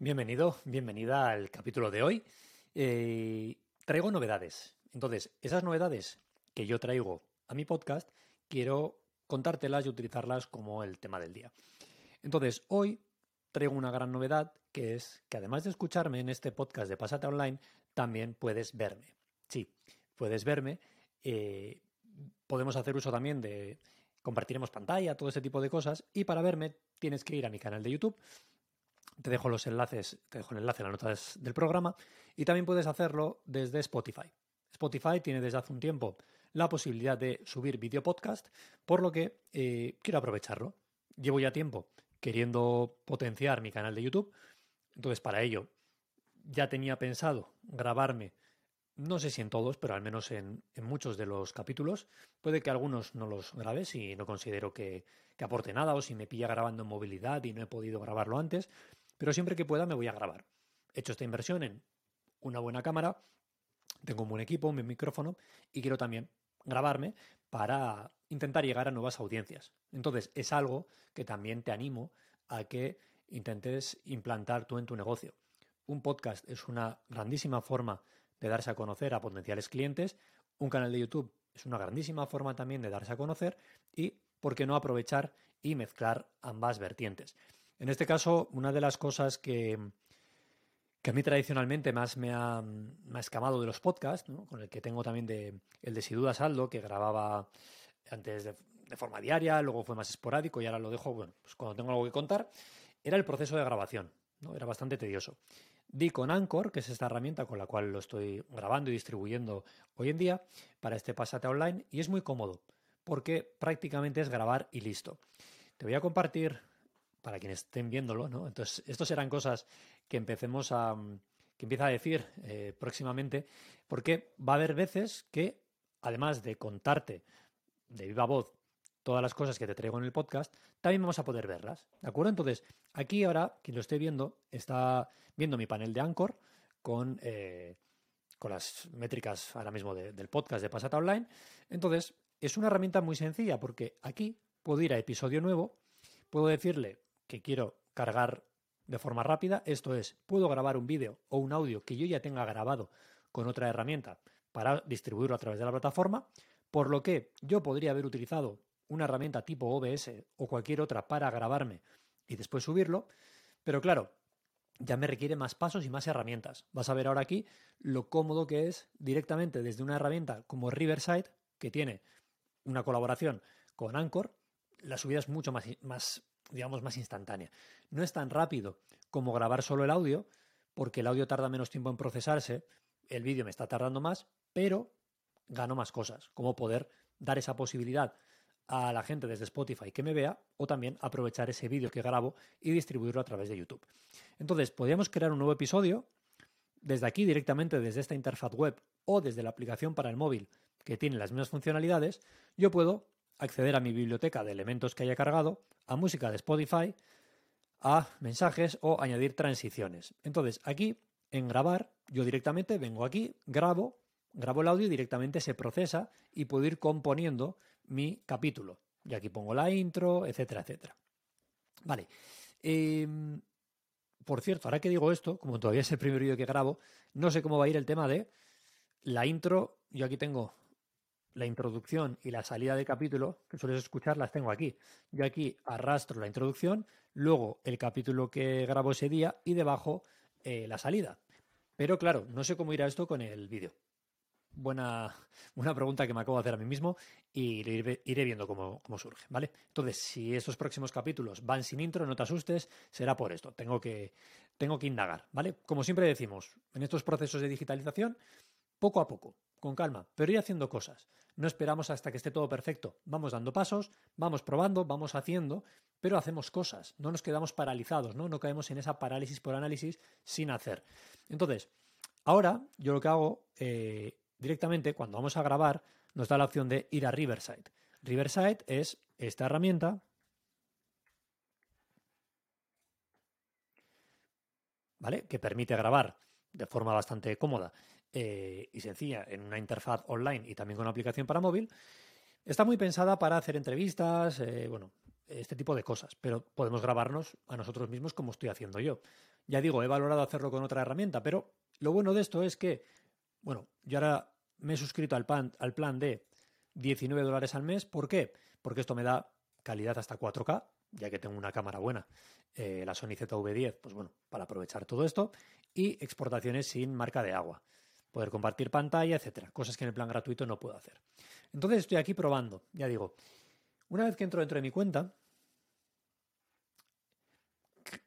Bienvenido, bienvenida al capítulo de hoy. Eh, traigo novedades. Entonces, esas novedades que yo traigo a mi podcast, quiero contártelas y utilizarlas como el tema del día. Entonces, hoy traigo una gran novedad que es que además de escucharme en este podcast de Pasate Online, también puedes verme. Sí, puedes verme. Eh, podemos hacer uso también de compartiremos pantalla, todo ese tipo de cosas. Y para verme tienes que ir a mi canal de YouTube te dejo los enlaces, te dejo el enlace en las notas del programa y también puedes hacerlo desde Spotify. Spotify tiene desde hace un tiempo la posibilidad de subir vídeo podcast, por lo que eh, quiero aprovecharlo. Llevo ya tiempo queriendo potenciar mi canal de YouTube, entonces para ello ya tenía pensado grabarme, no sé si en todos, pero al menos en, muchos de los capítulos. Puede que algunos no los grabe si no considero que aporte nada o si me pilla grabando en movilidad y no he podido grabarlo antes. Pero siempre que pueda me voy a grabar. He hecho esta inversión en una buena cámara, tengo un buen equipo, un buen micrófono y quiero también grabarme para intentar llegar a nuevas audiencias. Entonces es algo que también te animo a que intentes implantar tú en tu negocio. Un podcast es una grandísima forma de darse a conocer a potenciales clientes, un canal de YouTube es una grandísima forma también de darse a conocer y, ¿por qué no aprovechar y mezclar ambas vertientes? En este caso, una de las cosas que, que a mí tradicionalmente más me ha, escamado de los podcasts, con el que tengo también de, el de Siduda Saldo, que grababa antes de, forma diaria, luego fue más esporádico y ahora lo dejo bueno, pues cuando tengo algo que contar, era el proceso de grabación. ¿no? Era bastante tedioso. Di con Anchor, que es esta herramienta con la cual lo estoy grabando y distribuyendo hoy en día para este Pasate Online, y es muy cómodo, porque prácticamente es grabar y listo. Te voy a compartir para quienes estén viéndolo, ¿no? Entonces, estos serán cosas que empecemos a que empieza a decir eh, próximamente, porque va a haber veces que, además de contarte de viva voz todas las cosas que te traigo en el podcast, también vamos a poder verlas, ¿de acuerdo? Entonces, aquí ahora, quien lo esté viendo, está viendo mi panel de Anchor con, eh, con las métricas ahora mismo del podcast de Pasata Online. Entonces, es una herramienta muy sencilla porque aquí puedo ir a episodio nuevo, puedo decirle que quiero cargar de forma rápida, esto es, puedo grabar un vídeo o un audio que yo ya tenga grabado con otra herramienta para distribuirlo a través de la plataforma, por lo que yo podría haber utilizado una herramienta tipo OBS o cualquier otra para grabarme y después subirlo, pero claro, ya me requiere más pasos y más herramientas. Vas a ver ahora aquí lo cómodo que es directamente desde una herramienta como Riverside, que tiene una colaboración con Anchor, la subida es mucho más, más digamos, más instantánea. No es tan rápido como grabar solo el audio, porque el audio tarda menos tiempo en procesarse, el vídeo me está tardando más, pero gano más cosas, como poder dar esa posibilidad a la gente desde Spotify que me vea o también aprovechar ese vídeo que grabo y distribuirlo a través de YouTube. Entonces, podríamos crear un nuevo episodio desde aquí directamente desde esta interfaz web o desde la aplicación para el móvil que tiene las mismas funcionalidades, yo puedo acceder a mi biblioteca de elementos que haya cargado, a música de Spotify, a mensajes o añadir transiciones. Entonces, aquí en grabar, yo directamente vengo aquí, grabo, grabo el audio y directamente se procesa y puedo ir componiendo mi capítulo. Y aquí pongo la intro, etcétera, etcétera. Vale. Em, por cierto, ahora que digo esto, como todavía es el primer vídeo que grabo, no sé cómo va a ir el tema de la intro. Yo aquí tengo la introducción y la salida de capítulo, que sueles escuchar, las tengo aquí. Yo aquí arrastro la introducción, luego el capítulo que grabo ese día y debajo eh, la salida. Pero claro, no sé cómo irá esto con el vídeo. Buena, buena pregunta que me acabo de hacer a mí mismo y iré, viendo cómo, cómo, surge, ¿vale? Entonces, si estos próximos capítulos van sin intro, no te asustes, será por esto. Tengo que, tengo que indagar, ¿vale? Como siempre decimos, en estos procesos de digitalización, poco a poco, con calma, pero ir haciendo cosas. No esperamos hasta que esté todo perfecto. Vamos dando pasos, vamos probando, vamos haciendo, pero hacemos cosas. No nos quedamos paralizados, ¿no? No caemos en esa parálisis por análisis sin hacer. Entonces, ahora yo lo que hago eh, directamente cuando vamos a grabar nos da la opción de ir a Riverside. Riverside es esta herramienta ¿vale? Que permite grabar de forma bastante cómoda eh, y sencilla en una interfaz online y también con una aplicación para móvil. Está muy pensada para hacer entrevistas, eh, bueno, este tipo de cosas, pero podemos grabarnos a nosotros mismos como estoy haciendo yo. Ya digo, he valorado hacerlo con otra herramienta, pero lo bueno de esto es que, bueno, yo ahora me he suscrito al plan, al plan de 19 dólares al mes. ¿Por qué? Porque esto me da calidad hasta 4K, ya que tengo una cámara buena, eh, la Sony ZV10, pues bueno, para aprovechar todo esto, y exportaciones sin marca de agua, poder compartir pantalla, etcétera, cosas que en el plan gratuito no puedo hacer. Entonces estoy aquí probando, ya digo, una vez que entro dentro de mi cuenta,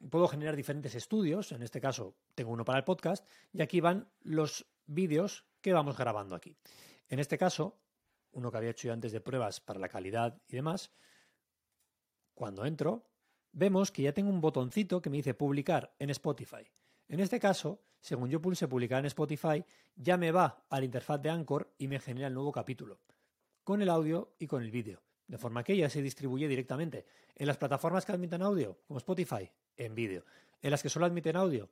puedo generar diferentes estudios, en este caso tengo uno para el podcast, y aquí van los vídeos que vamos grabando aquí. En este caso, uno que había hecho yo antes de pruebas para la calidad y demás, cuando entro, vemos que ya tengo un botoncito que me dice publicar en Spotify. En este caso, según yo pulse publicar en Spotify, ya me va a la interfaz de Anchor y me genera el nuevo capítulo, con el audio y con el vídeo. De forma que ya se distribuye directamente en las plataformas que admiten audio, como Spotify, en vídeo. En las que solo admiten audio,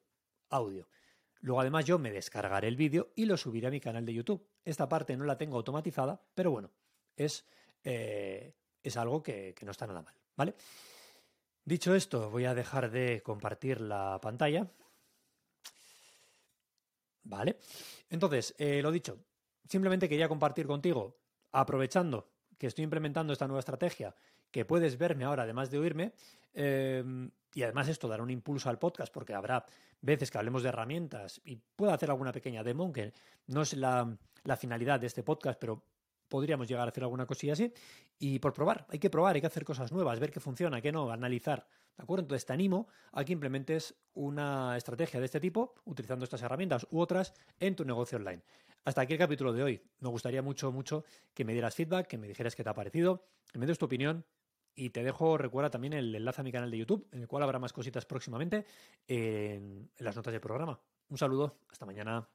audio. Luego además yo me descargaré el vídeo y lo subiré a mi canal de YouTube. Esta parte no la tengo automatizada, pero bueno, es, eh, es algo que, no está nada mal, ¿vale? Dicho esto, voy a dejar de compartir la pantalla. Vale. Entonces, eh, lo dicho, simplemente quería compartir contigo, aprovechando que estoy implementando esta nueva estrategia, que puedes verme ahora, además de oírme, eh, y además esto dará un impulso al podcast porque habrá veces que hablemos de herramientas y puedo hacer alguna pequeña demo, que no es la, finalidad de este podcast, pero podríamos llegar a hacer alguna cosilla así. Y por probar, hay que probar, hay que hacer cosas nuevas, ver qué funciona, qué no, analizar. ¿De acuerdo? Entonces te animo a que implementes una estrategia de este tipo utilizando estas herramientas u otras en tu negocio online. Hasta aquí el capítulo de hoy. Me gustaría mucho, mucho que me dieras feedback, que me dijeras qué te ha parecido, que me des tu opinión y te dejo, recuerda también el enlace a mi canal de YouTube, en el cual habrá más cositas próximamente en, en las notas del programa. Un saludo, hasta mañana.